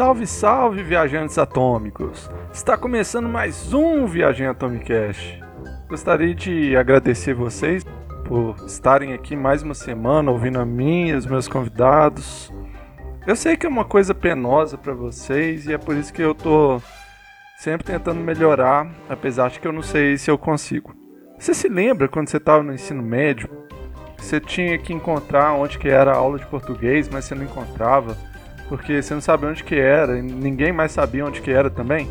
Salve, salve, viajantes atômicos! Está começando mais um Viagem Atomicast. Gostaria de agradecer vocês por estarem aqui mais uma semana ouvindo a mim e os meus convidados. Eu sei que é uma coisa penosa para vocês e é por isso que eu tô sempre tentando melhorar, apesar de que eu não sei se eu consigo. Você se lembra quando você estava no ensino médio? Você tinha que encontrar onde que era a aula de português, mas você não encontrava porque você não sabia onde que era e ninguém mais sabia onde que era também.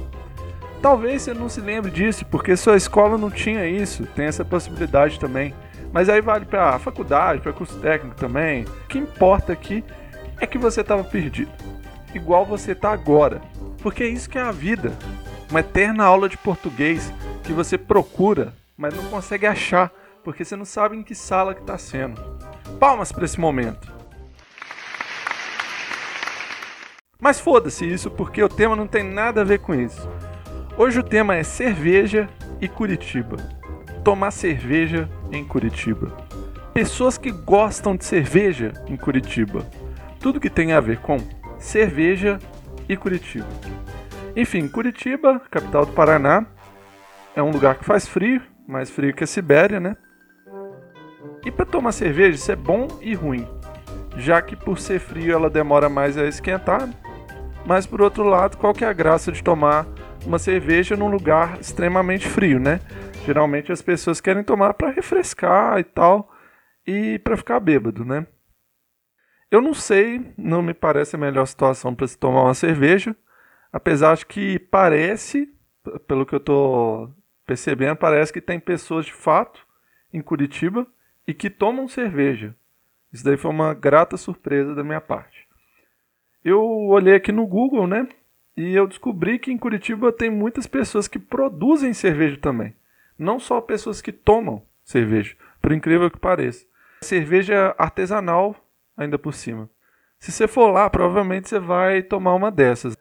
Talvez você não se lembre disso, porque sua escola não tinha isso, tem essa possibilidade também. Mas aí vale para faculdade, para curso técnico também. O que importa aqui é que você estava perdido, igual você está agora. Porque é isso que é a vida. Uma eterna aula de português que você procura, mas não consegue achar, porque você não sabe em que sala que está sendo. Palmas para esse momento. Mas foda-se isso porque o tema não tem nada a ver com isso. Hoje o tema é cerveja e Curitiba. Tomar cerveja em Curitiba. Pessoas que gostam de cerveja em Curitiba. Tudo que tem a ver com cerveja e Curitiba. Enfim, Curitiba, capital do Paraná, é um lugar que faz frio, mais frio que a Sibéria, né? E para tomar cerveja isso é bom e ruim, já que por ser frio ela demora mais a esquentar mas por outro lado, qual que é a graça de tomar uma cerveja num lugar extremamente frio, né? Geralmente as pessoas querem tomar para refrescar e tal e para ficar bêbado, né? Eu não sei, não me parece a melhor situação para se tomar uma cerveja, apesar de que parece, pelo que eu tô percebendo, parece que tem pessoas de fato em Curitiba e que tomam cerveja. Isso daí foi uma grata surpresa da minha parte eu olhei aqui no Google, né? E eu descobri que em Curitiba tem muitas pessoas que produzem cerveja também. Não só pessoas que tomam cerveja, por incrível que pareça. Cerveja artesanal, ainda por cima. Se você for lá, provavelmente você vai tomar uma dessas.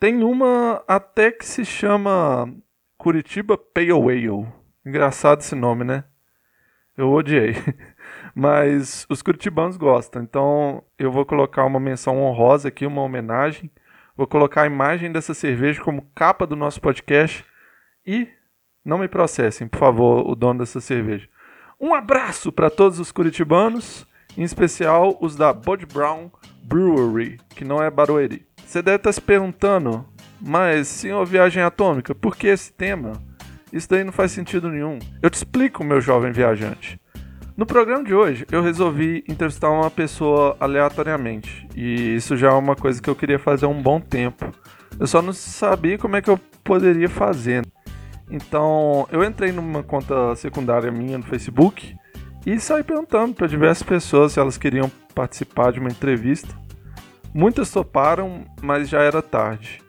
Tem uma até que se chama Curitiba Pale Ale. Engraçado esse nome, né? Eu odiei. Mas os curitibanos gostam. Então eu vou colocar uma menção honrosa aqui, uma homenagem. Vou colocar a imagem dessa cerveja como capa do nosso podcast. E não me processem, por favor, o dono dessa cerveja. Um abraço para todos os curitibanos, em especial os da Bud Brown Brewery, que não é Barueri. Você deve estar tá se perguntando, mas senhor Viagem Atômica, por que esse tema? Isso daí não faz sentido nenhum. Eu te explico, meu jovem viajante. No programa de hoje, eu resolvi entrevistar uma pessoa aleatoriamente. E isso já é uma coisa que eu queria fazer há um bom tempo. Eu só não sabia como é que eu poderia fazer. Então, eu entrei numa conta secundária minha no Facebook e saí perguntando para diversas pessoas se elas queriam participar de uma entrevista. Muitas toparam, mas já era tarde.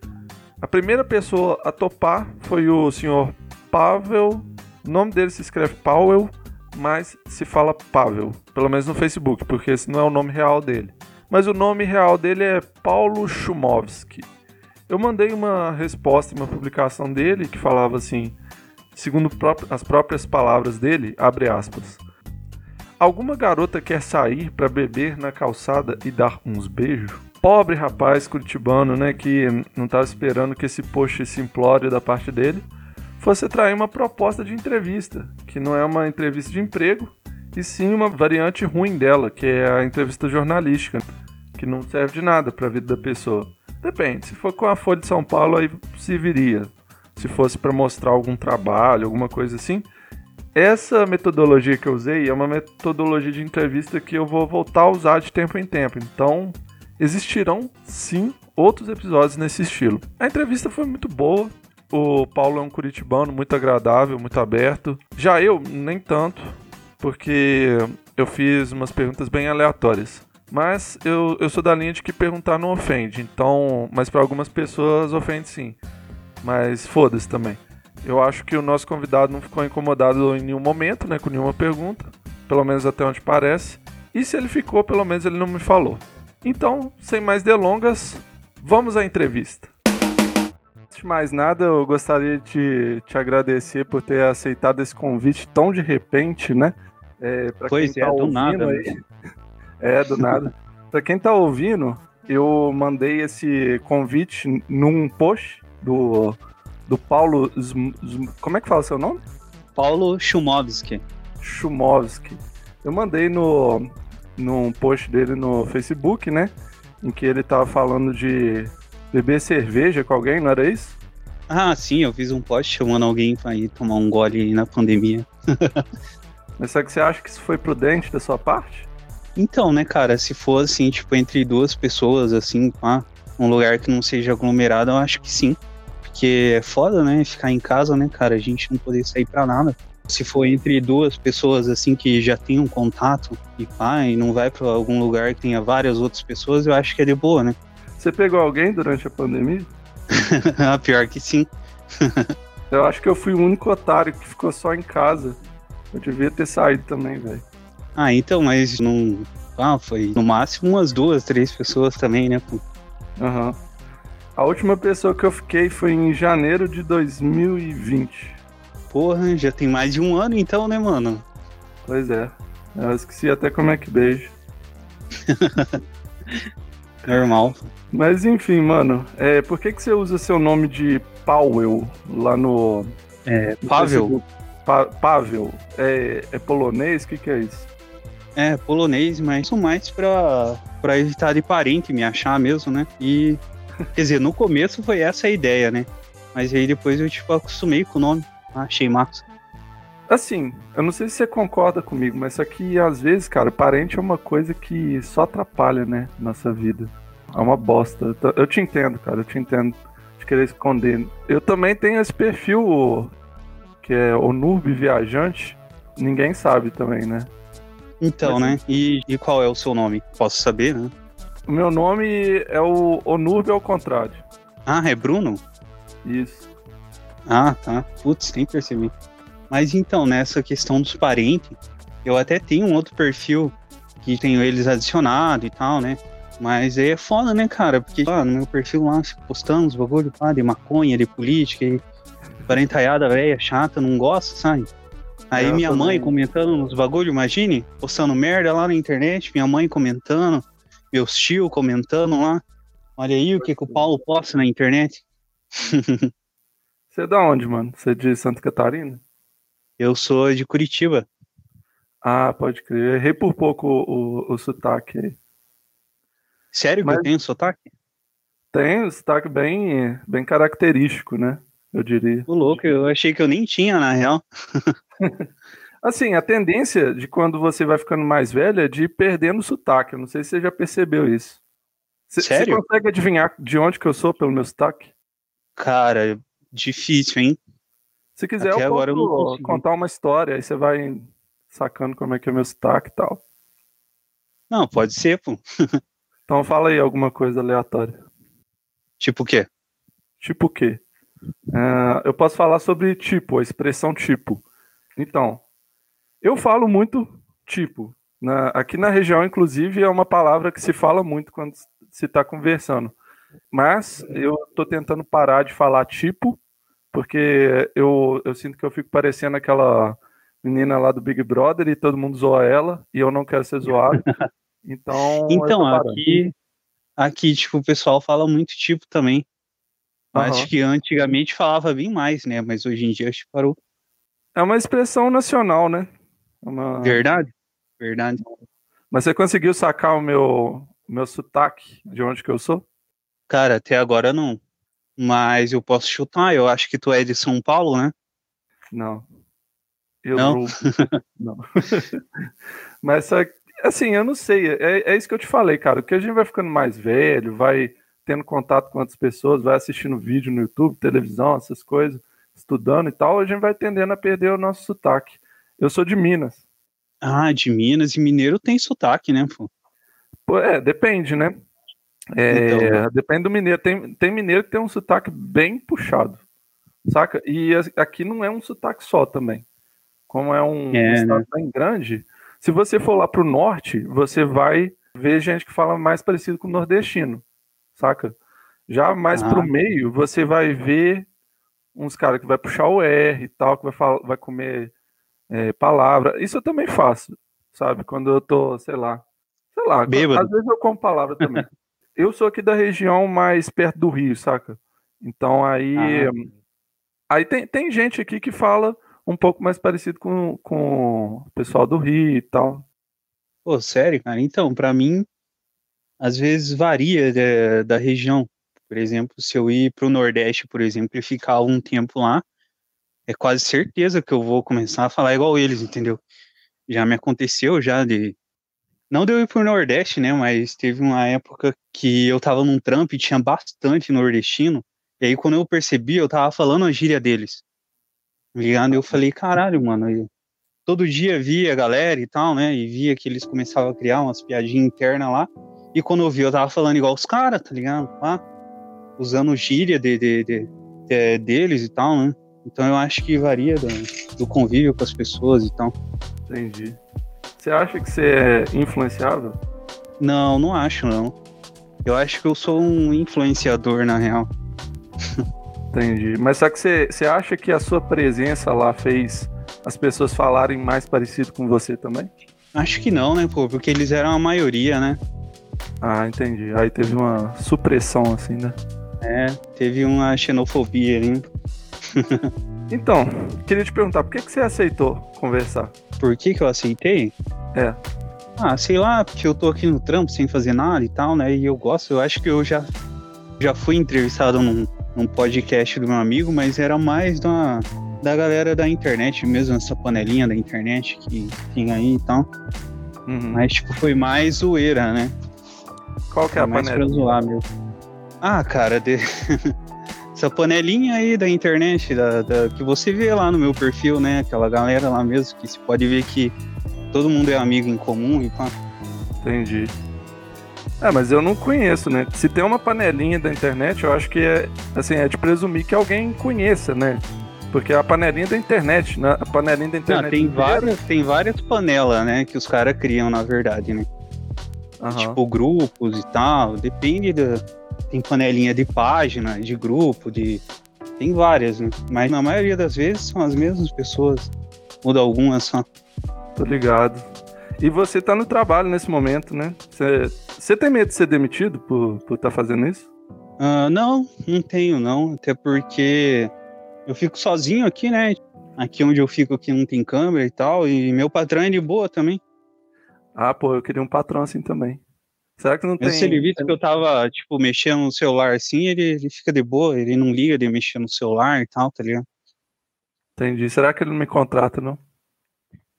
A primeira pessoa a topar foi o senhor Pavel. O nome dele se escreve Powell, mas se fala Pavel, pelo menos no Facebook, porque esse não é o nome real dele. Mas o nome real dele é Paulo Chumovski. Eu mandei uma resposta uma publicação dele que falava assim, segundo as próprias palavras dele, abre aspas. Alguma garota quer sair para beber na calçada e dar uns beijos? Pobre rapaz curitibano, né, que não estava esperando que esse post simplório da parte dele fosse atrair uma proposta de entrevista, que não é uma entrevista de emprego, e sim uma variante ruim dela, que é a entrevista jornalística, que não serve de nada para a vida da pessoa. Depende, se for com a Folha de São Paulo, aí se viria. Se fosse para mostrar algum trabalho, alguma coisa assim. Essa metodologia que eu usei é uma metodologia de entrevista que eu vou voltar a usar de tempo em tempo. Então, existirão sim outros episódios nesse estilo. A entrevista foi muito boa, o Paulo é um curitibano muito agradável, muito aberto. Já eu, nem tanto, porque eu fiz umas perguntas bem aleatórias. Mas eu, eu sou da linha de que perguntar não ofende. Então, mas para algumas pessoas ofende sim. Mas foda-se também. Eu acho que o nosso convidado não ficou incomodado em nenhum momento, né, com nenhuma pergunta, pelo menos até onde parece. E se ele ficou, pelo menos ele não me falou. Então, sem mais delongas, vamos à entrevista. De mais nada, eu gostaria de te agradecer por ter aceitado esse convite tão de repente, né? É, pois é, tá do nada. Aí, é, do nada. para quem tá ouvindo, eu mandei esse convite num post do, do Paulo. Como é que fala seu nome? Paulo Chumovski. Chumovski. Eu mandei no, num post dele no Facebook, né? Em que ele tava falando de beber cerveja com alguém, não era isso? Ah, sim, eu fiz um post chamando alguém pra ir tomar um gole na pandemia. Mas será que você acha que isso foi prudente da sua parte? Então, né, cara, se for assim, tipo, entre duas pessoas, assim, pá, um lugar que não seja aglomerado, eu acho que sim. Porque é foda, né, ficar em casa, né, cara, a gente não poder sair pra nada. Se for entre duas pessoas, assim, que já tem um contato e pá, e não vai pra algum lugar que tenha várias outras pessoas, eu acho que é de boa, né? Você pegou alguém durante a pandemia? ah, pior que sim. eu acho que eu fui o único otário que ficou só em casa. Eu devia ter saído também, velho. Ah, então, mas não. Ah, foi no máximo umas duas, três pessoas também, né? Aham. Uhum. A última pessoa que eu fiquei foi em janeiro de 2020. Porra, já tem mais de um ano então, né, mano? Pois é. Eu esqueci até como é que beijo. Normal. Mas enfim, mano, é, por que, que você usa seu nome de Powell lá no. É, Pavel? Pa Pavel. É, é polonês? O que, que é isso? É, polonês, mas isso mais pra, pra evitar de parente me achar mesmo, né? E. Quer dizer, no começo foi essa a ideia, né? Mas aí depois eu, tipo, acostumei com o nome. Achei massa. Assim, eu não sei se você concorda comigo, mas isso aqui, às vezes, cara, parente é uma coisa que só atrapalha, né? Nossa vida. É uma bosta. Eu te entendo, cara, eu te entendo de querer esconder. Eu também tenho esse perfil que é o Nurb Viajante. Ninguém sabe também, né? Então, Mas, né? E, e, qual é o seu nome? Posso saber, né? O meu nome é o Onurb ao contrário. Ah, é Bruno? Isso. Ah, tá. Putz, nem percebi. Mas então, nessa questão dos parentes, eu até tenho um outro perfil que tenho eles adicionado e tal, né? Mas é foda, né, cara? Porque ah, no meu perfil lá, postando os bagulho pá, de maconha, de política, e parentaiada velha, chata, não gosta, sabe? Aí minha mãe comentando nos bagulho, imagine, postando merda lá na internet, minha mãe comentando, meus tio comentando lá. Olha aí o que, que o Paulo posta na internet. Você é da onde, mano? Você é de Santa Catarina? Eu sou de Curitiba. Ah, pode crer. Errei por pouco o, o, o sotaque aí. Sério Mas... que eu tenho sotaque? Tem um sotaque bem, bem característico, né? Eu diria. O louco, eu achei que eu nem tinha, na real. assim, a tendência de quando você vai ficando mais velho é de ir perdendo o sotaque. Eu não sei se você já percebeu isso. Sério? Você consegue adivinhar de onde que eu sou pelo meu sotaque? Cara, difícil, hein? Se quiser, Até eu posso eu contar uma história, aí você vai sacando como é que é meu sotaque e tal. Não, pode ser, pô. então fala aí alguma coisa aleatória. Tipo o quê? Tipo o quê? Uh, eu posso falar sobre tipo, a expressão tipo. Então, eu falo muito tipo. Na, aqui na região, inclusive, é uma palavra que se fala muito quando se está conversando. Mas eu estou tentando parar de falar tipo, porque eu, eu sinto que eu fico parecendo aquela menina lá do Big Brother e todo mundo zoa ela, e eu não quero ser zoado. Então, então aqui, aqui, tipo, o pessoal fala muito tipo também. Uhum. Acho que antigamente falava bem mais, né? Mas hoje em dia acho que parou. É uma expressão nacional, né? É uma... Verdade, verdade. Mas você conseguiu sacar o meu, meu sotaque de onde que eu sou? Cara, até agora não. Mas eu posso chutar, eu acho que tu é de São Paulo, né? Não. Eu não? não. Mas assim, eu não sei. É, é isso que eu te falei, cara. Porque a gente vai ficando mais velho, vai tendo contato com outras pessoas, vai assistindo vídeo no YouTube, televisão, essas coisas, estudando e tal, a gente vai tendendo a perder o nosso sotaque. Eu sou de Minas. Ah, de Minas e mineiro tem sotaque, né, pô? Pô, é, depende, né? É, então... Depende do mineiro. Tem, tem mineiro que tem um sotaque bem puxado, saca? E aqui não é um sotaque só também. Como é um é, estado né? bem grande, se você for lá pro norte, você vai ver gente que fala mais parecido com o nordestino saca? Já mais ah. pro meio, você vai ver uns caras que vai puxar o R e tal, que vai, falar, vai comer é, palavra. Isso eu também faço, sabe? Quando eu tô, sei lá, sei lá, Bêbado. às vezes eu como palavra também. Eu sou aqui da região mais perto do Rio, saca? Então aí. Ah. Aí tem, tem gente aqui que fala um pouco mais parecido com, com o pessoal do Rio e tal. Pô, sério, cara? Então, para mim, às vezes varia de, da região. Por exemplo, se eu ir para o Nordeste, por exemplo, e ficar algum tempo lá, é quase certeza que eu vou começar a falar igual eles, entendeu? Já me aconteceu já de. Não deu ir pro Nordeste, né? Mas teve uma época que eu tava num trampo e tinha bastante nordestino. E aí, quando eu percebi, eu tava falando a gíria deles. Tá ligado? Eu falei, caralho, mano. Eu todo dia via a galera e tal, né? E via que eles começavam a criar umas piadinhas internas lá. E quando eu vi, eu tava falando igual os caras, tá ligado? Lá, usando gíria de, de, de, de, deles e tal, né? Então eu acho que varia do, do convívio com as pessoas e tal. Entendi. Você acha que você é influenciável? Não, não acho, não. Eu acho que eu sou um influenciador, na real. Entendi. Mas só que você, você acha que a sua presença lá fez as pessoas falarem mais parecido com você também? Acho que não, né, pô? Porque eles eram a maioria, né? Ah, entendi. Aí teve uma supressão, assim, né? É, teve uma xenofobia ali. então, queria te perguntar, por que, que você aceitou conversar? Por que, que eu aceitei? É. Ah, sei lá, porque eu tô aqui no trampo sem fazer nada e tal, né? E eu gosto, eu acho que eu já, já fui entrevistado num, num podcast do meu amigo, mas era mais da, da galera da internet mesmo, essa panelinha da internet que tinha aí e tal. Uhum. Mas, tipo, foi mais zoeira, né? Qual que é a mais panelinha? Pra zoar, meu. Ah, cara, de... essa panelinha aí da internet, da, da, que você vê lá no meu perfil, né? Aquela galera lá mesmo, que você pode ver que todo mundo é amigo em comum e pá. Entendi. É, mas eu não conheço, né? Se tem uma panelinha da internet, eu acho que é, assim, é de presumir que alguém conheça, né? Porque é a panelinha da internet, né? A panelinha da internet. Tem, várias, tem várias panelas, né? Que os caras criam, na verdade, né? Uhum. Tipo, grupos e tal. Depende da. Tem panelinha de página, de grupo, de. Tem várias, né? Mas na maioria das vezes são as mesmas pessoas. Muda algumas só. Tô ligado. E você tá no trabalho nesse momento, né? Você tem medo de ser demitido por estar por tá fazendo isso? Uh, não, não tenho, não. Até porque eu fico sozinho aqui, né? Aqui onde eu fico aqui não tem câmera e tal. E meu patrão é de boa também. Ah, pô, eu queria um patrão assim também. Será que não tem. Se ele visse que eu tava, tipo, mexendo no celular assim, ele, ele fica de boa, ele não liga de mexer no celular e tal, tá ligado? Entendi. Será que ele não me contrata, não?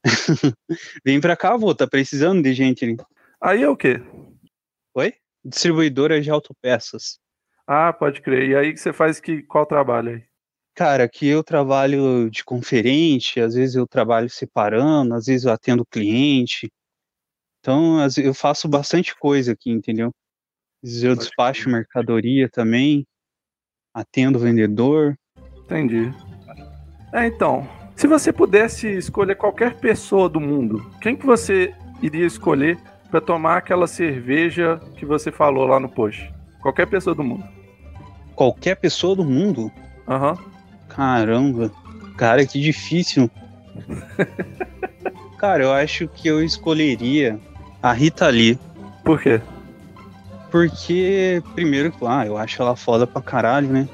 Vem pra cá, vô, tá precisando de gente ali. Aí é o quê? Oi? Distribuidora de autopeças. Ah, pode crer. E aí você faz que, qual trabalho aí? Cara, aqui eu trabalho de conferente, às vezes eu trabalho separando, às vezes eu atendo cliente. Então, eu faço bastante coisa aqui, entendeu? Eu despacho mercadoria também, atendo vendedor. Entendi. É, então, se você pudesse escolher qualquer pessoa do mundo, quem que você iria escolher para tomar aquela cerveja que você falou lá no post? Qualquer pessoa do mundo. Qualquer pessoa do mundo? Aham. Uhum. Caramba, cara, que difícil. cara, eu acho que eu escolheria a Rita Lee. Por quê? Porque, primeiro, ah, eu acho ela foda pra caralho, né?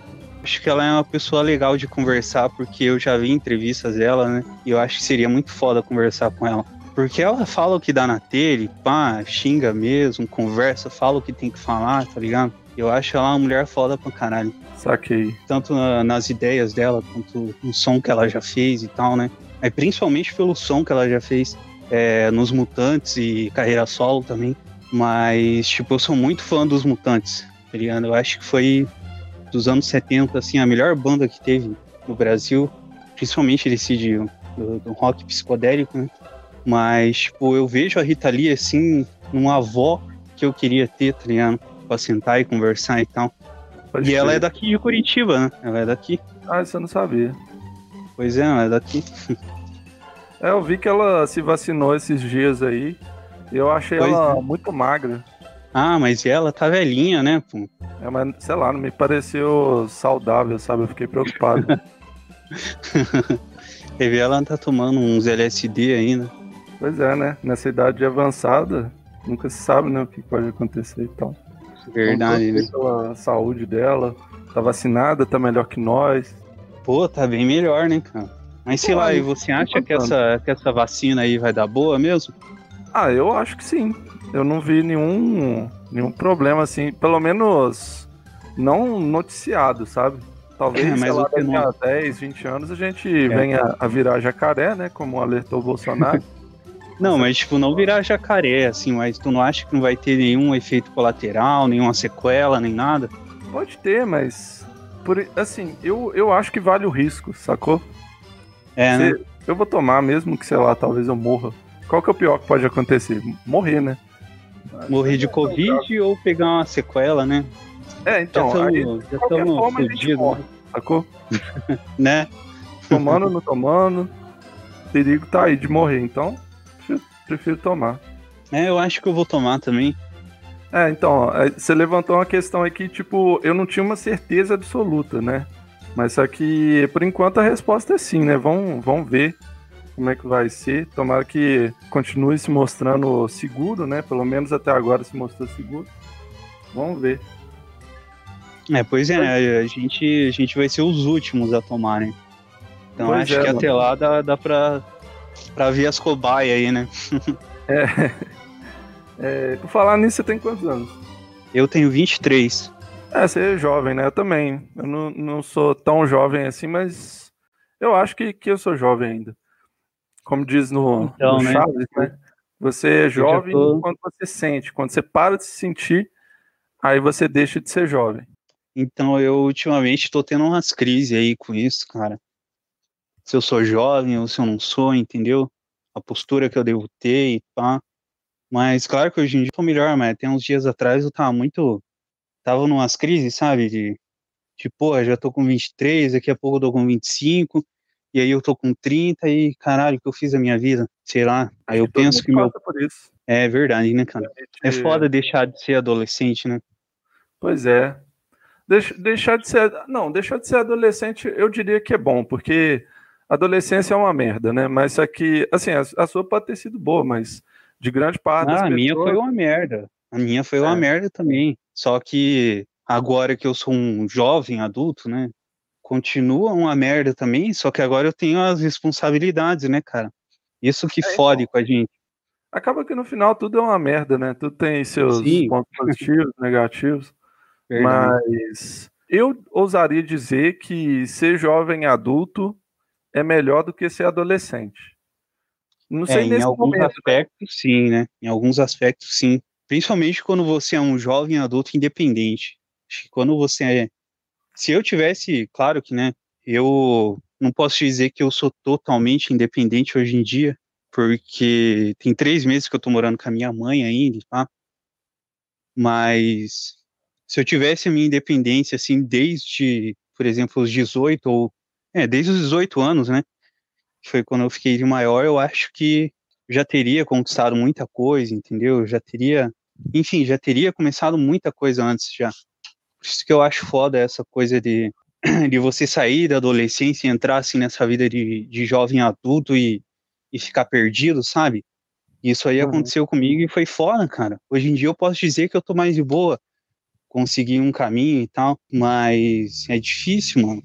Acho que ela é uma pessoa legal de conversar, porque eu já vi entrevistas dela, né? E eu acho que seria muito foda conversar com ela. Porque ela fala o que dá na telha, pá, xinga mesmo, conversa, fala o que tem que falar, tá ligado? Eu acho ela uma mulher foda pra caralho. Saquei. Tanto na, nas ideias dela, quanto no som que ela já fez e tal, né? Mas principalmente pelo som que ela já fez é, nos Mutantes e carreira solo também. Mas, tipo, eu sou muito fã dos Mutantes, tá ligado? Eu acho que foi dos anos 70, assim, a melhor banda que teve no Brasil, principalmente desse de, do, do rock psicodélico, né? Mas, tipo, eu vejo a Rita Lee, assim, numa avó que eu queria ter, tá ligado? Pra sentar e conversar e tal. Pode e ser. ela é daqui de Curitiba, né? Ela é daqui. Ah, isso eu não sabia. Pois é, ela é daqui. É, eu vi que ela se vacinou esses dias aí. E eu achei pois ela é. muito magra. Ah, mas ela tá velhinha, né, pô? É, mas sei lá, não me pareceu saudável, sabe? Eu fiquei preocupado. Teve ela tá tomando uns LSD ainda. Pois é, né? Nessa idade avançada, nunca se sabe, né, o que pode acontecer e tal. Verdade, né? Pela saúde dela. Tá vacinada, tá melhor que nós. Pô, tá bem melhor, né, cara? Mas sei Pô, lá, e você acha que essa, que essa vacina aí vai dar boa mesmo? Ah, eu acho que sim. Eu não vi nenhum, nenhum problema, assim, pelo menos não noticiado, sabe? Talvez, é, mas lá, daqui não... a 10, 20 anos a gente é. venha a virar jacaré, né? Como alertou o Bolsonaro. Não, mas tipo, não virar jacaré, assim, mas tu não acha que não vai ter nenhum efeito colateral, nenhuma sequela, nem nada? Pode ter, mas. Por, assim, eu, eu acho que vale o risco, sacou? É, né? Eu vou tomar, mesmo que, sei lá, talvez eu morra. Qual que é o pior que pode acontecer? Morrer, né? Morrer de Covid ou pegar uma sequela, né? É, então. Já estamos fodidos, né? sacou? né? Tomando, não tomando. O perigo tá aí de morrer, então prefiro tomar. É, eu acho que eu vou tomar também. É, então, é, você levantou uma questão aqui, tipo, eu não tinha uma certeza absoluta, né? Mas só que, por enquanto, a resposta é sim, né? Vamos, vamos ver como é que vai ser. Tomara que continue se mostrando seguro, né? Pelo menos até agora se mostrou seguro. Vamos ver. É, pois é, né? A gente, a gente vai ser os últimos a tomar, né? Então pois acho é, que mano. até lá dá, dá pra Pra ver as cobaias aí, né? é. é. Por falar nisso, você tem quantos anos? Eu tenho 23. É, você é jovem, né? Eu também. Eu não, não sou tão jovem assim, mas eu acho que, que eu sou jovem ainda. Como diz no, então, no né? Chaves, né? Você é jovem tô... quando você sente. Quando você para de se sentir, aí você deixa de ser jovem. Então eu ultimamente tô tendo umas crises aí com isso, cara se eu sou jovem ou se eu não sou, entendeu? A postura que eu devo ter e pá. Mas claro que hoje em dia eu tô melhor, mas até uns dias atrás eu tava muito. Tava numas crises, sabe? De, de já tô com 23, daqui a pouco eu tô com 25, e aí eu tô com 30 e caralho, o que eu fiz a minha vida? Sei lá. Aí eu penso que meu. É verdade, né, cara? É foda deixar de ser adolescente, né? Pois é. deixar de ser. Não, deixar de ser adolescente eu diria que é bom, porque adolescência é uma merda, né? Mas só que, assim, a, a sua pode ter sido boa, mas de grande parte. Ah, a minha foi uma merda. A minha foi é. uma merda também. Só que agora que eu sou um jovem adulto, né? Continua uma merda também, só que agora eu tenho as responsabilidades, né, cara? Isso que é, fode então. com a gente. Acaba que no final tudo é uma merda, né? Tudo tem seus Sim. pontos positivos, negativos. Verdade. Mas eu ousaria dizer que ser jovem adulto é melhor do que ser adolescente. Não sei é, nesse em alguns momento. Né? aspectos, sim, né? Em alguns aspectos, sim. Principalmente quando você é um jovem adulto independente. Acho que quando você é. Se eu tivesse, claro que, né? Eu não posso dizer que eu sou totalmente independente hoje em dia, porque tem três meses que eu tô morando com a minha mãe ainda, tá? Mas se eu tivesse a minha independência, assim, desde, por exemplo, os 18 ou é, desde os 18 anos, né? Foi quando eu fiquei maior, eu acho que já teria conquistado muita coisa, entendeu? Já teria, enfim, já teria começado muita coisa antes já. Por isso que eu acho foda essa coisa de, de você sair da adolescência e entrar assim nessa vida de, de jovem adulto e, e ficar perdido, sabe? Isso aí uhum. aconteceu comigo e foi foda, cara. Hoje em dia eu posso dizer que eu tô mais de boa, consegui um caminho e tal, mas é difícil, mano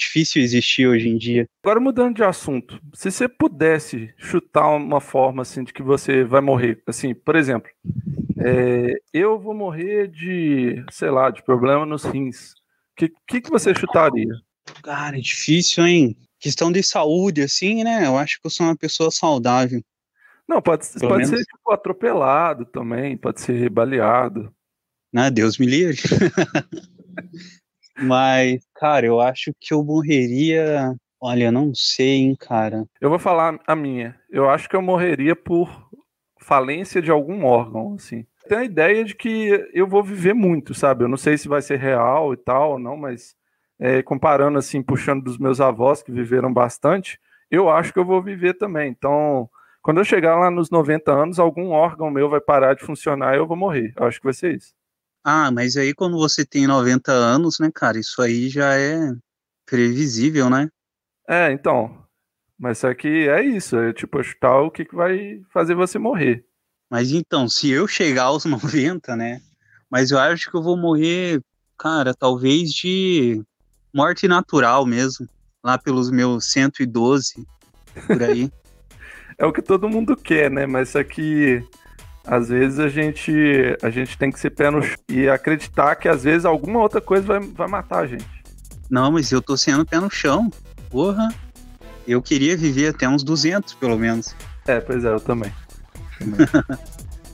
difícil existir hoje em dia. Agora mudando de assunto, se você pudesse chutar uma forma assim de que você vai morrer, assim, por exemplo, é, eu vou morrer de, sei lá, de problema nos rins. O que, que, que você chutaria? Cara, é difícil, hein? Questão de saúde, assim, né? Eu acho que eu sou uma pessoa saudável. Não, pode, pode ser tipo atropelado também, pode ser baleado. Ah, Deus me livre. Mas, cara, eu acho que eu morreria. Olha, não sei, hein, cara. Eu vou falar a minha. Eu acho que eu morreria por falência de algum órgão, assim. Tenho a ideia de que eu vou viver muito, sabe? Eu não sei se vai ser real e tal não, mas é, comparando, assim, puxando dos meus avós que viveram bastante, eu acho que eu vou viver também. Então, quando eu chegar lá nos 90 anos, algum órgão meu vai parar de funcionar e eu vou morrer. Eu acho que vai ser isso. Ah, mas aí quando você tem 90 anos, né, cara, isso aí já é previsível, né? É, então. Mas só que é isso, é tipo, chutar o que, que vai fazer você morrer. Mas então, se eu chegar aos 90, né, Mas eu acho que eu vou morrer, cara, talvez de morte natural mesmo. Lá pelos meus 112, por aí. é o que todo mundo quer, né? Mas é que às vezes a gente, a gente tem que ser pé no chão e acreditar que às vezes alguma outra coisa vai, vai matar a gente. Não, mas eu tô sendo pé no chão. Porra. Eu queria viver até uns 200, pelo menos. É, pois é, eu também.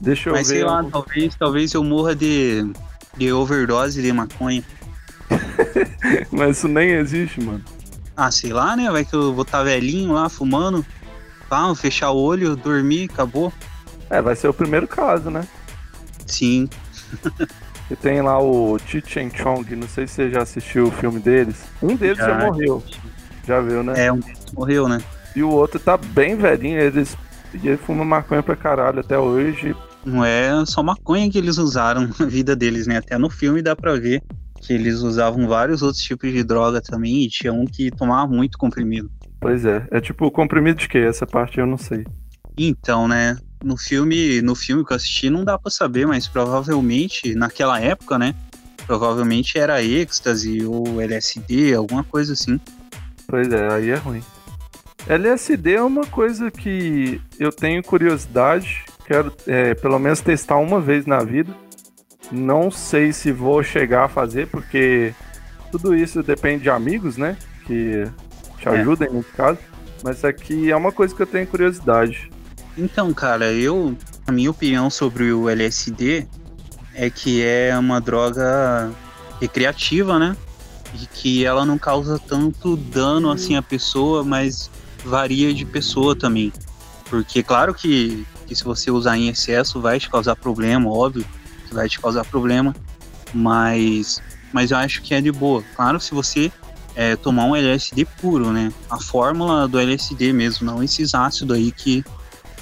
Deixa eu mas ver. sei lá, talvez, talvez eu morra de, de overdose de maconha. mas isso nem existe, mano. Ah, sei lá, né? Vai que eu vou estar tá velhinho lá fumando. Pá, fechar o olho, dormir, acabou. É, vai ser o primeiro caso, né? Sim. e tem lá o Chichen Chong, não sei se você já assistiu o filme deles. Um deles já, já morreu. Já viu, né? É, um morreu, né? E o outro tá bem velhinho, eles e ele fuma maconha pra caralho até hoje. Não é só maconha que eles usaram na vida deles, né? Até no filme dá pra ver que eles usavam vários outros tipos de droga também e tinha um que tomava muito comprimido. Pois é. É tipo comprimido de quê? Essa parte eu não sei. Então, né? No filme, no filme que eu assisti não dá para saber, mas provavelmente naquela época, né? Provavelmente era êxtase ou LSD, alguma coisa assim. Pois é, aí é ruim. LSD é uma coisa que eu tenho curiosidade, quero é, pelo menos testar uma vez na vida. Não sei se vou chegar a fazer, porque tudo isso depende de amigos, né? Que te é. ajudem é. nesse caso. Mas aqui é uma coisa que eu tenho curiosidade. Então, cara, eu. A minha opinião sobre o LSD é que é uma droga recreativa, né? E que ela não causa tanto dano assim à pessoa, mas varia de pessoa também. Porque claro que, que se você usar em excesso vai te causar problema, óbvio que vai te causar problema, mas, mas eu acho que é de boa. Claro, se você é, tomar um LSD puro, né? A fórmula do LSD mesmo, não esses ácidos aí que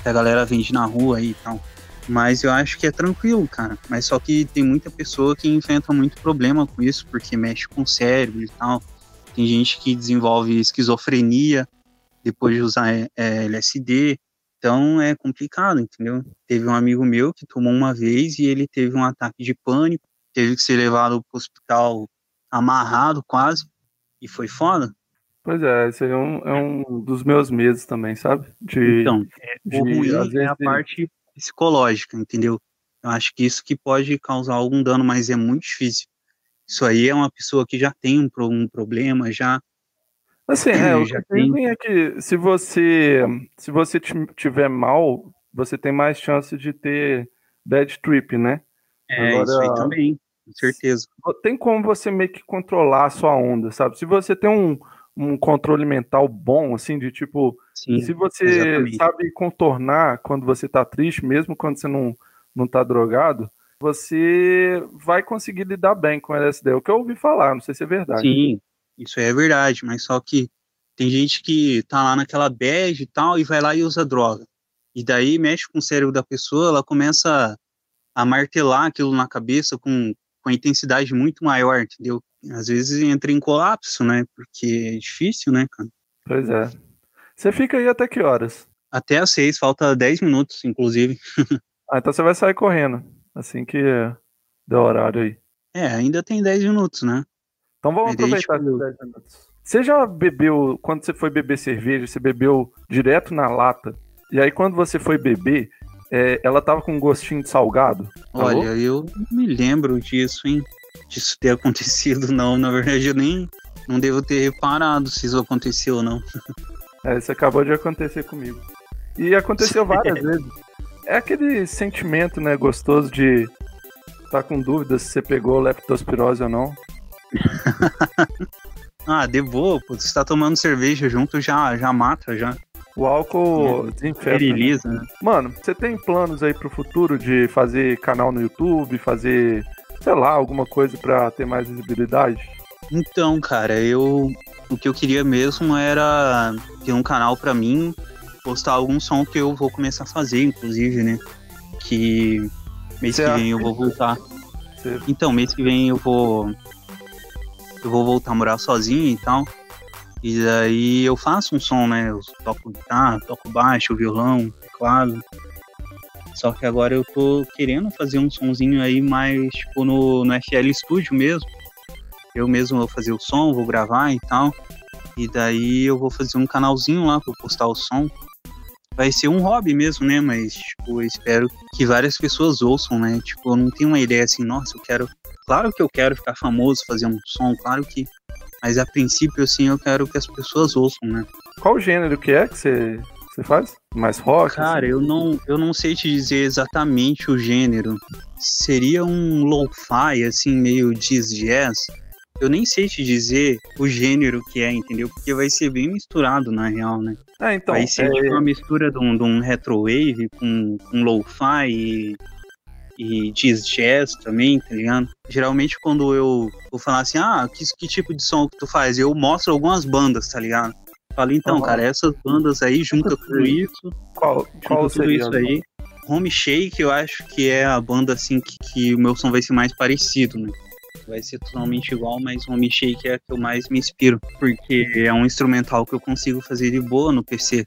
a galera vende na rua aí e tal. Mas eu acho que é tranquilo, cara. Mas só que tem muita pessoa que enfrenta muito problema com isso, porque mexe com o cérebro e tal. Tem gente que desenvolve esquizofrenia depois de usar é, é LSD. Então é complicado, entendeu? Teve um amigo meu que tomou uma vez e ele teve um ataque de pânico, teve que ser levado para o hospital amarrado quase, e foi foda. Pois é, esse é um, é um dos meus medos também, sabe? De, então, é, de, o ruim é a parte psicológica, entendeu? Eu acho que isso que pode causar algum dano, mas é muito difícil. Isso aí é uma pessoa que já tem um, um problema, já. Assim, é, o que tem... é que se você se você tiver mal, você tem mais chance de ter bad trip, né? É, Agora, isso aí também, com certeza. Tem como você meio que controlar a sua onda, sabe? Se você tem um, um controle mental bom, assim, de tipo, Sim, se você exatamente. sabe contornar quando você tá triste, mesmo quando você não, não tá drogado, você vai conseguir lidar bem com LSD. É o que eu ouvi falar, não sei se é verdade. Sim, isso é verdade, mas só que tem gente que tá lá naquela bad e tal e vai lá e usa droga. E daí mexe com o cérebro da pessoa, ela começa a martelar aquilo na cabeça com, com intensidade muito maior, entendeu? às vezes entra em colapso, né? Porque é difícil, né, cara? Pois é. Você fica aí até que horas? Até às seis, falta dez minutos, inclusive. ah, então você vai sair correndo, assim que der horário aí. É, ainda tem dez minutos, né? Então vamos aproveitar esses dez minutos. Você já bebeu, quando você foi beber cerveja, você bebeu direto na lata, e aí quando você foi beber, é, ela tava com um gostinho de salgado? Olha, eu não me lembro disso, hein? disso ter acontecido, não. Na verdade, eu nem não devo ter reparado se isso aconteceu ou não. É, isso acabou de acontecer comigo. E aconteceu várias vezes. É aquele sentimento, né, gostoso de estar tá com dúvida se você pegou leptospirose ou não. ah, de boa, pô. Você tá tomando cerveja junto, já, já mata, já. O álcool desinfeta. Né? Mano, você tem planos aí pro futuro de fazer canal no YouTube, fazer sei lá, alguma coisa para ter mais visibilidade? Então, cara, eu o que eu queria mesmo era ter um canal para mim, postar algum som que eu vou começar a fazer, inclusive, né? Que mês que vem eu vou voltar. Então, mês que vem eu vou eu vou voltar a morar sozinho e tal. E daí eu faço um som, né? Eu toco guitarra, toco baixo, violão, teclado. Só que agora eu tô querendo fazer um sonzinho aí mais, tipo, no, no FL Studio mesmo. Eu mesmo vou fazer o som, vou gravar e tal. E daí eu vou fazer um canalzinho lá pra postar o som. Vai ser um hobby mesmo, né? Mas, tipo, eu espero que várias pessoas ouçam, né? Tipo, eu não tenho uma ideia assim, nossa, eu quero. Claro que eu quero ficar famoso, fazer um som, claro que. Mas a princípio, assim, eu quero que as pessoas ouçam, né? Qual gênero que é que você você faz? Mais rock? Cara, assim? eu não, eu não sei te dizer exatamente o gênero. Seria um lo-fi, assim, meio jazz. Eu nem sei te dizer o gênero que é, entendeu? Porque vai ser bem misturado, na real, né? Ah, então. vai ser é... tipo uma mistura de um, de um retrowave com, com lo-fi e, e jazz também, tá ligado? Geralmente quando eu vou falar assim, ah, que, que tipo de som que tu faz? Eu mostro algumas bandas, tá ligado? Fala, então, uhum. cara, essas bandas aí, junta tudo isso. Qual, qual tudo isso aí. Home Shake, eu acho que é a banda assim que, que, o meu som vai ser mais parecido, né? Vai ser totalmente igual, mas Home Shake é a que eu mais me inspiro, porque é um instrumental que eu consigo fazer de boa no PC.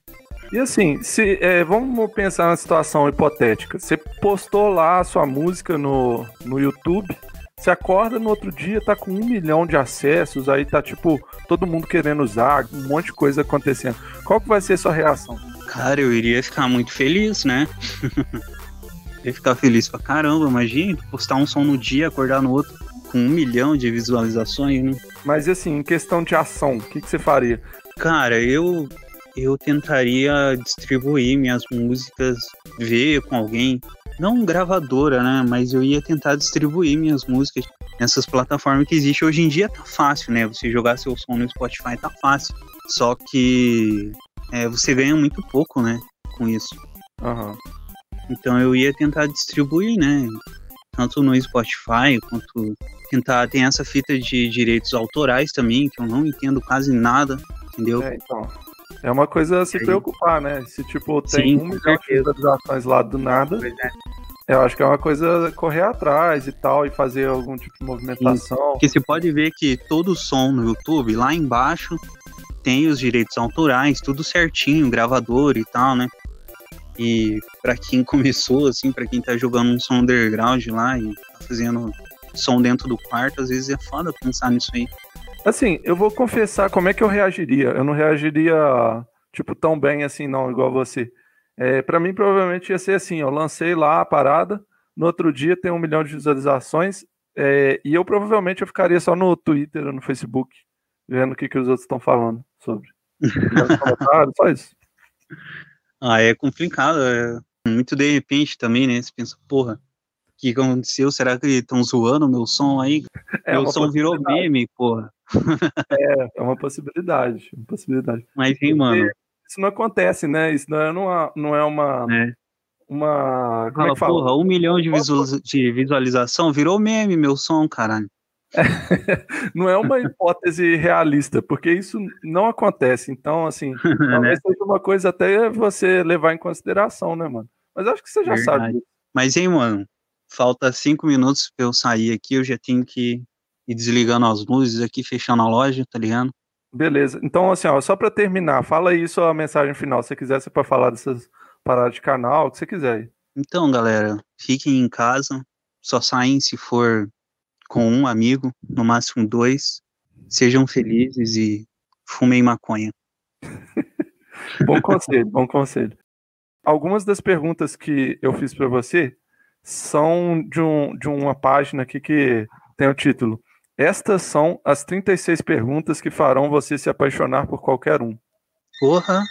E assim, se, é, vamos pensar na situação hipotética. Você postou lá a sua música no, no YouTube, você acorda no outro dia, tá com um milhão de acessos, aí tá tipo, todo mundo querendo usar, um monte de coisa acontecendo. Qual que vai ser a sua reação? Cara, eu iria ficar muito feliz, né? ia ficar feliz pra caramba, imagina, postar um som no dia, acordar no outro com um milhão de visualizações, né? Mas assim, em questão de ação, o que, que você faria? Cara, eu eu tentaria distribuir minhas músicas, ver com alguém, não gravadora, né? Mas eu ia tentar distribuir minhas músicas nessas plataformas que existem hoje em dia. Tá fácil, né? Você jogar seu som no Spotify tá fácil. Só que é, você ganha muito pouco, né? Com isso. Uhum. Então eu ia tentar distribuir, né? Tanto no Spotify quanto tentar. Tem essa fita de direitos autorais também, que eu não entendo quase nada, entendeu? É, então. É uma coisa a se preocupar, né? Se tipo tem Sim, um milhão de visualizações lá do nada, é. eu acho que é uma coisa correr atrás e tal e fazer algum tipo de movimentação. Sim. Porque você pode ver que todo som no YouTube lá embaixo tem os direitos autorais, tudo certinho, gravador e tal, né? E para quem começou assim, para quem tá jogando um som underground lá e tá fazendo som dentro do quarto, às vezes é foda pensar nisso aí. Assim, eu vou confessar como é que eu reagiria. Eu não reagiria, tipo, tão bem assim, não, igual você. É, para mim, provavelmente ia ser assim: eu lancei lá a parada, no outro dia tem um milhão de visualizações, é, e eu provavelmente eu ficaria só no Twitter ou no Facebook, vendo o que, que os outros estão falando sobre. só isso. Ah, é complicado, é muito de repente também, né? Você pensa, porra, o que aconteceu? Será que estão zoando meu som aí? É meu som virou meme, porra é, é uma possibilidade, uma possibilidade. Mas, hein, mano. Isso não acontece, né? Isso não é, uma. Não é uma, é. uma como fala, é que fala? Porra, um milhão de, de visualização virou meme, meu som, caralho. não é uma hipótese realista, porque isso não acontece. Então, assim, talvez seja uma coisa até você levar em consideração, né, mano? Mas acho que você já Verdade. sabe. Mas, hein, mano, falta cinco minutos pra eu sair aqui, eu já tenho que e desligando as luzes aqui, fechando a loja, tá ligado? Beleza. Então, assim, ó, só para terminar, fala aí sua mensagem final. Se você quiser, você pode falar dessas paradas de canal, o que você quiser. Então, galera, fiquem em casa. Só saem se for com um amigo, no máximo dois. Sejam felizes e fumem maconha. bom conselho, bom conselho. Algumas das perguntas que eu fiz para você são de, um, de uma página aqui que tem o título estas são as 36 perguntas que farão você se apaixonar por qualquer um. Porra!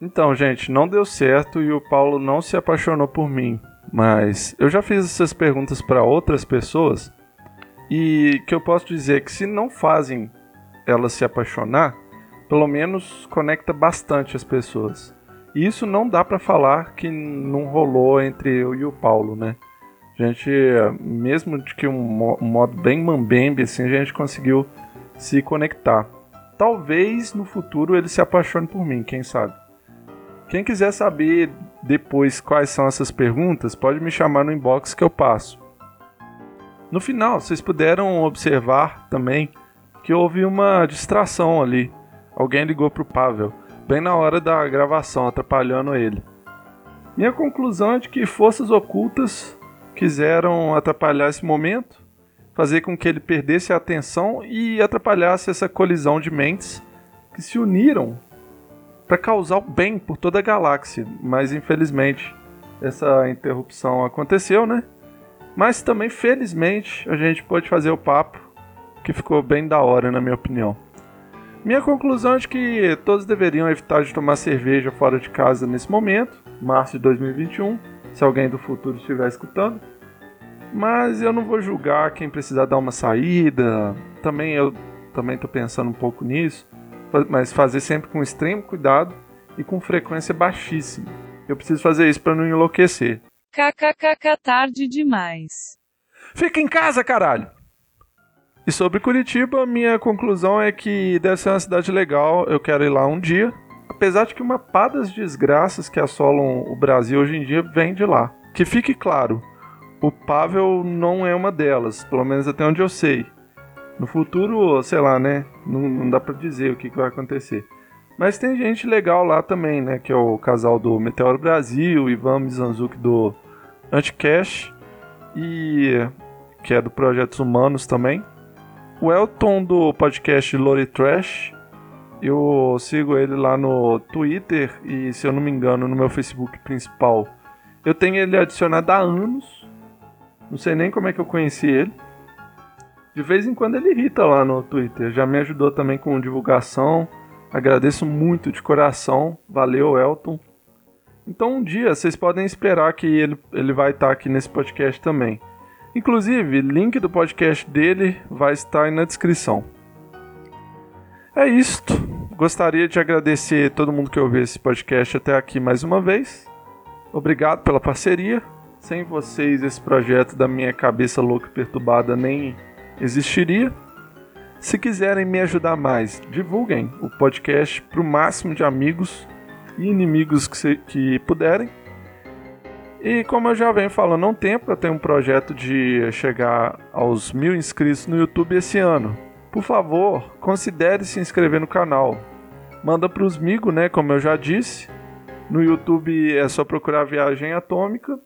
Então, gente, não deu certo e o Paulo não se apaixonou por mim. Mas eu já fiz essas perguntas para outras pessoas e que eu posso dizer que se não fazem elas se apaixonar, pelo menos conecta bastante as pessoas. E isso não dá para falar que não rolou entre eu e o Paulo, né? A gente, mesmo de que um, modo bem mambembe, assim, a gente conseguiu se conectar. Talvez no futuro ele se apaixone por mim, quem sabe. Quem quiser saber depois quais são essas perguntas, pode me chamar no inbox que eu passo. No final, vocês puderam observar também que houve uma distração ali. Alguém ligou pro Pavel, bem na hora da gravação, atrapalhando ele. Minha conclusão é de que forças ocultas quiseram atrapalhar esse momento, fazer com que ele perdesse a atenção e atrapalhasse essa colisão de mentes que se uniram para causar o bem por toda a galáxia. Mas infelizmente essa interrupção aconteceu, né? Mas também felizmente a gente pôde fazer o papo que ficou bem da hora, na minha opinião. Minha conclusão é de que todos deveriam evitar de tomar cerveja fora de casa nesse momento, março de 2021, se alguém do futuro estiver escutando. Mas eu não vou julgar quem precisar dar uma saída. Também eu também estou pensando um pouco nisso, mas fazer sempre com extremo cuidado e com frequência baixíssima. Eu preciso fazer isso para não enlouquecer. KKKK tarde demais. Fica em casa, caralho. E sobre Curitiba, minha conclusão é que deve ser uma cidade legal, eu quero ir lá um dia. Apesar de que uma pá das desgraças que assolam o Brasil hoje em dia vem de lá. Que fique claro, o Pavel não é uma delas, pelo menos até onde eu sei. No futuro, sei lá, né? Não, não dá pra dizer o que, que vai acontecer. Mas tem gente legal lá também, né? Que é o casal do Meteoro Brasil, Ivan Mizanzuki do Anticash e que é do Projetos Humanos também. O Elton do podcast Lore Trash. Eu sigo ele lá no Twitter e, se eu não me engano, no meu Facebook principal. Eu tenho ele adicionado há anos. Não sei nem como é que eu conheci ele. De vez em quando ele irrita lá no Twitter. Já me ajudou também com divulgação. Agradeço muito de coração. Valeu, Elton. Então um dia vocês podem esperar que ele, ele vai estar aqui nesse podcast também. Inclusive, link do podcast dele vai estar aí na descrição. É isto. Gostaria de agradecer todo mundo que ouviu esse podcast até aqui mais uma vez. Obrigado pela parceria. Sem vocês, esse projeto da minha cabeça louca e perturbada nem existiria. Se quiserem me ajudar mais, divulguem o podcast para o máximo de amigos e inimigos que, se, que puderem. E como eu já venho falando há um tempo, eu tenho um projeto de chegar aos mil inscritos no YouTube esse ano. Por favor, considere se inscrever no canal. Manda para os amigos, né? Como eu já disse. No YouTube é só procurar Viagem Atômica.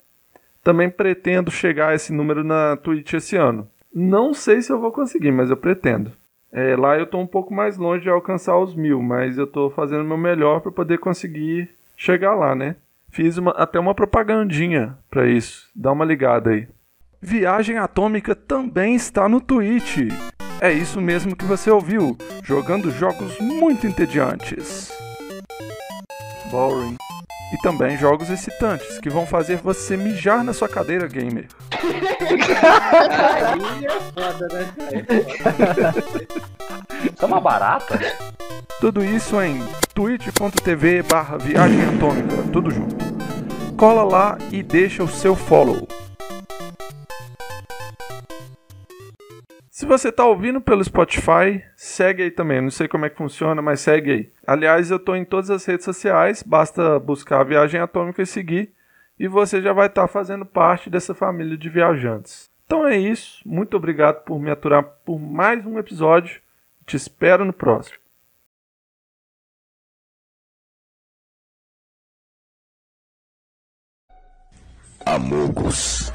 Também pretendo chegar a esse número na Twitch esse ano. Não sei se eu vou conseguir, mas eu pretendo. É, lá eu estou um pouco mais longe de alcançar os mil, mas eu estou fazendo o meu melhor para poder conseguir chegar lá, né? Fiz uma, até uma propagandinha para isso. Dá uma ligada aí. Viagem Atômica também está no Twitch. É isso mesmo que você ouviu, jogando jogos muito entediantes. Boring. E também jogos excitantes que vão fazer você mijar na sua cadeira gamer. Aí é foda, né? Isso é uma barata? Tudo isso em twitch.tv barra viagem atômica, tudo junto. Cola lá e deixa o seu follow. Se você está ouvindo pelo Spotify, segue aí também. Não sei como é que funciona, mas segue aí. Aliás, eu estou em todas as redes sociais, basta buscar a Viagem Atômica e seguir, e você já vai estar tá fazendo parte dessa família de viajantes. Então é isso. Muito obrigado por me aturar por mais um episódio. Te espero no próximo. Amogos.